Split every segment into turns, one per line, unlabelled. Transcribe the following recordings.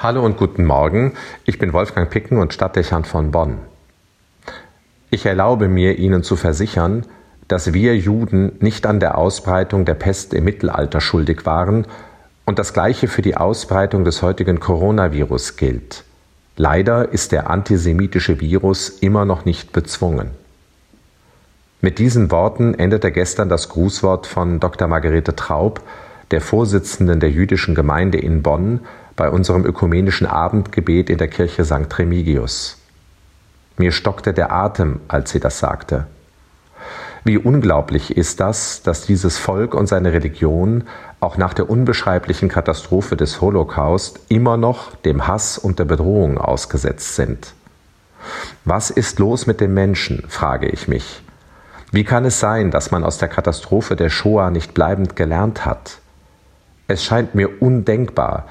Hallo und guten Morgen, ich bin Wolfgang Picken und Stadtdechant von Bonn. Ich erlaube mir, Ihnen zu versichern, dass wir Juden nicht an der Ausbreitung der Pest im Mittelalter schuldig waren und das Gleiche für die Ausbreitung des heutigen Coronavirus gilt. Leider ist der antisemitische Virus immer noch nicht bezwungen. Mit diesen Worten endete gestern das Grußwort von Dr. Margarete Traub, der Vorsitzenden der jüdischen Gemeinde in Bonn, bei unserem ökumenischen Abendgebet in der Kirche St. Remigius. Mir stockte der Atem, als sie das sagte. Wie unglaublich ist das, dass dieses Volk und seine Religion auch nach der unbeschreiblichen Katastrophe des Holocaust immer noch dem Hass und der Bedrohung ausgesetzt sind. Was ist los mit dem Menschen, frage ich mich. Wie kann es sein, dass man aus der Katastrophe der Shoah nicht bleibend gelernt hat? Es scheint mir undenkbar,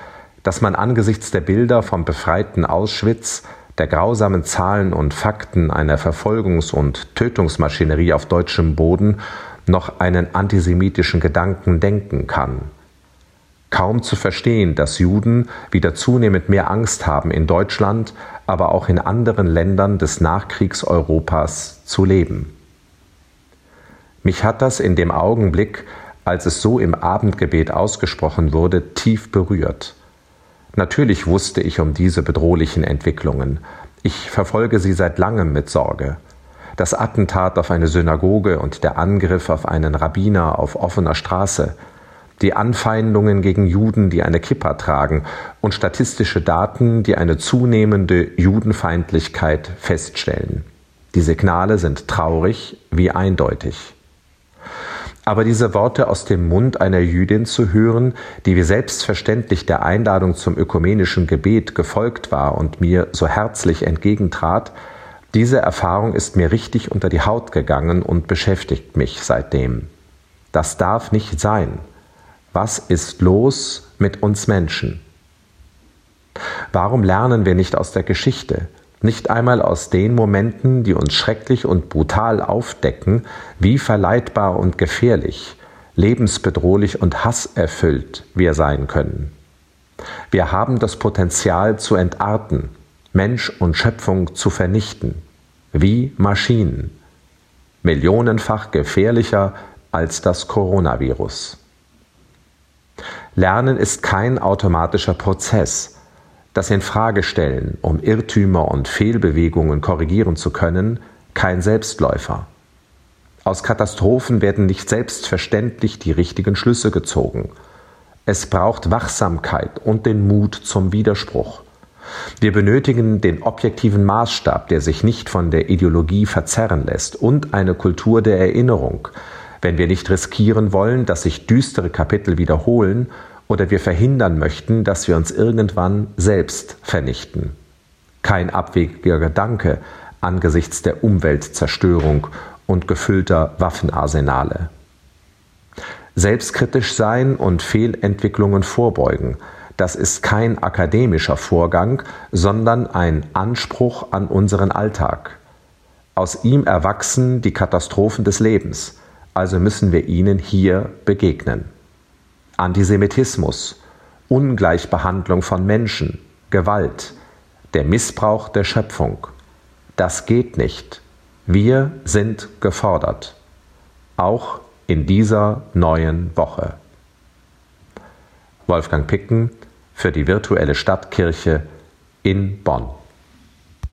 dass man angesichts der Bilder vom befreiten Auschwitz, der grausamen Zahlen und Fakten einer Verfolgungs- und Tötungsmaschinerie auf deutschem Boden noch einen antisemitischen Gedanken denken kann. Kaum zu verstehen, dass Juden wieder zunehmend mehr Angst haben, in Deutschland, aber auch in anderen Ländern des Nachkriegseuropas zu leben. Mich hat das in dem Augenblick, als es so im Abendgebet ausgesprochen wurde, tief berührt. Natürlich wusste ich um diese bedrohlichen Entwicklungen. Ich verfolge sie seit langem mit Sorge. Das Attentat auf eine Synagoge und der Angriff auf einen Rabbiner auf offener Straße, die Anfeindungen gegen Juden, die eine Kippa tragen, und statistische Daten, die eine zunehmende Judenfeindlichkeit feststellen. Die Signale sind traurig wie eindeutig. Aber diese Worte aus dem Mund einer Jüdin zu hören, die wie selbstverständlich der Einladung zum ökumenischen Gebet gefolgt war und mir so herzlich entgegentrat, diese Erfahrung ist mir richtig unter die Haut gegangen und beschäftigt mich seitdem. Das darf nicht sein. Was ist los mit uns Menschen? Warum lernen wir nicht aus der Geschichte? Nicht einmal aus den Momenten, die uns schrecklich und brutal aufdecken, wie verleitbar und gefährlich, lebensbedrohlich und hasserfüllt wir sein können. Wir haben das Potenzial zu entarten, Mensch und Schöpfung zu vernichten, wie Maschinen, millionenfach gefährlicher als das Coronavirus. Lernen ist kein automatischer Prozess, das Infragestellen, um Irrtümer und Fehlbewegungen korrigieren zu können, kein Selbstläufer. Aus Katastrophen werden nicht selbstverständlich die richtigen Schlüsse gezogen. Es braucht Wachsamkeit und den Mut zum Widerspruch. Wir benötigen den objektiven Maßstab, der sich nicht von der Ideologie verzerren lässt, und eine Kultur der Erinnerung, wenn wir nicht riskieren wollen, dass sich düstere Kapitel wiederholen oder wir verhindern möchten, dass wir uns irgendwann selbst vernichten. Kein abwegiger Gedanke angesichts der Umweltzerstörung und gefüllter Waffenarsenale. Selbstkritisch sein und Fehlentwicklungen vorbeugen, das ist kein akademischer Vorgang, sondern ein Anspruch an unseren Alltag. Aus ihm erwachsen die Katastrophen des Lebens, also müssen wir ihnen hier begegnen. Antisemitismus, Ungleichbehandlung von Menschen, Gewalt, der Missbrauch der Schöpfung. Das geht nicht. Wir sind gefordert. Auch in dieser neuen Woche. Wolfgang Picken für die virtuelle Stadtkirche in Bonn.